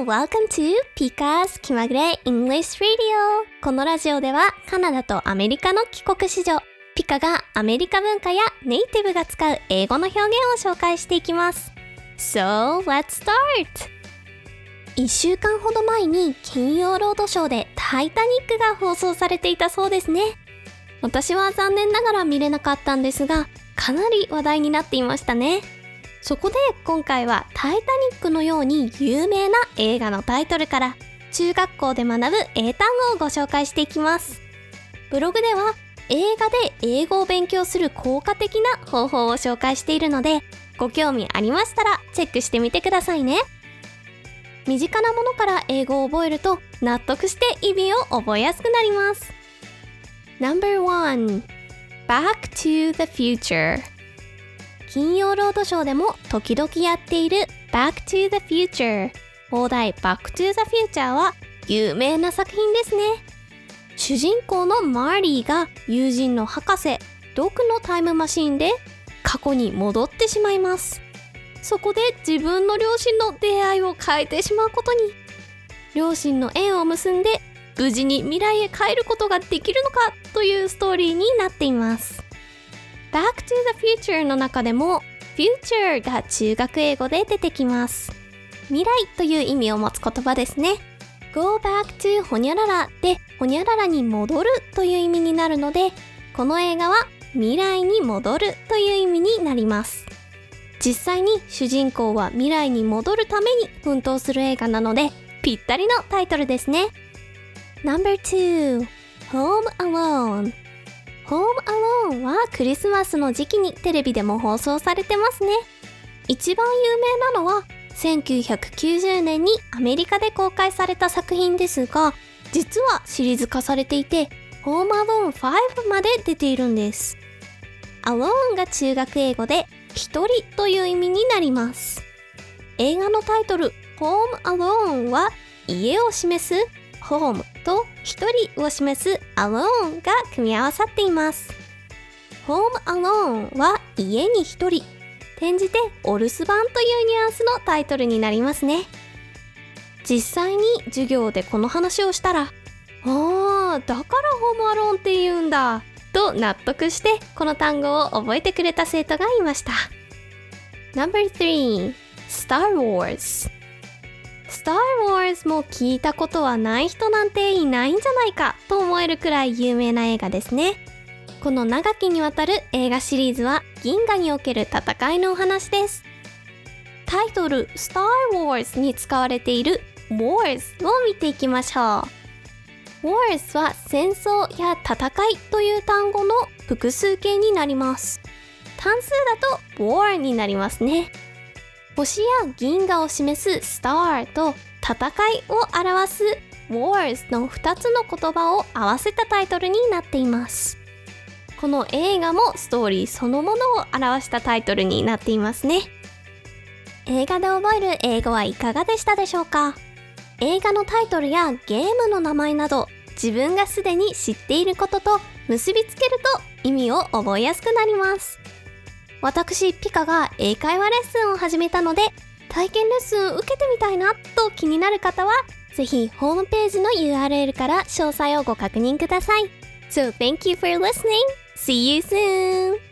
Welcome to Pika's 気まぐれ English Radio! このラジオではカナダとアメリカの帰国子女、ピカがアメリカ文化やネイティブが使う英語の表現を紹介していきます。So, let's start! 1週間ほど前に金曜ロードショーでタイタニックが放送されていたそうですね。私は残念ながら見れなかったんですが、かなり話題になっていましたね。そこで今回はタイタニックのように有名な映画のタイトルから中学校で学ぶ英単語をご紹介していきます。ブログでは映画で英語を勉強する効果的な方法を紹介しているのでご興味ありましたらチェックしてみてくださいね。身近なものから英語を覚えると納得して意味を覚えやすくなります。No.1 Back to the Future 金曜ロードショーでも時々やっている Back to the Future 放題 Back to the Future は有名な作品ですね。主人公のマーリーが友人の博士ドクのタイムマシンで過去に戻ってしまいます。そこで自分の両親の出会いを変えてしまうことに。両親の縁を結んで無事に未来へ帰ることができるのかというストーリーになっています。Back to the Future の中でも Future が中学英語で出てきます。未来という意味を持つ言葉ですね。Go back to ほにゃららでほにゃららに戻るという意味になるので、この映画は未来に戻るという意味になります。実際に主人公は未来に戻るために奮闘する映画なので、ぴったりのタイトルですね。No.2 Home Alone ホームアローンはクリスマスの時期にテレビでも放送されてますね。一番有名なのは1990年にアメリカで公開された作品ですが、実はシリーズ化されていて、ホームアローン5まで出ているんです。アローンが中学英語で一人という意味になります。映画のタイトル、ホームアローンは家を示すホームと一人を示す alone が組み合わさっています。home alone は家に一人。転じてお留守番というニュアンスのタイトルになりますね。実際に授業でこの話をしたら、ああ、だからホームアローンって言うんだ。と納得してこの単語を覚えてくれた生徒がいました。No.3 Star Wars スター・ウォーズも聞いたことはない人なんていないんじゃないかと思えるくらい有名な映画ですね。この長きにわたる映画シリーズは銀河における戦いのお話です。タイトル「スター・ウォーズ」に使われている「Wars」を見ていきましょう。Wars は戦争や戦いという単語の複数形になります。単数だと War になりますね。星や銀河を示す star と戦いを表す wars の2つの言葉を合わせたタイトルになっています。この映画もストーリーそのものを表したタイトルになっていますね。映画で覚える英語はいかがでしたでしょうか？映画のタイトルやゲームの名前など自分がすでに知っていることと結びつけると意味を覚えやすくなります。私ピカが英会話レッスンを始めたので体験レッスン受けてみたいなと気になる方はぜひホームページの URL から詳細をご確認ください。So thank you for listening. See you soon!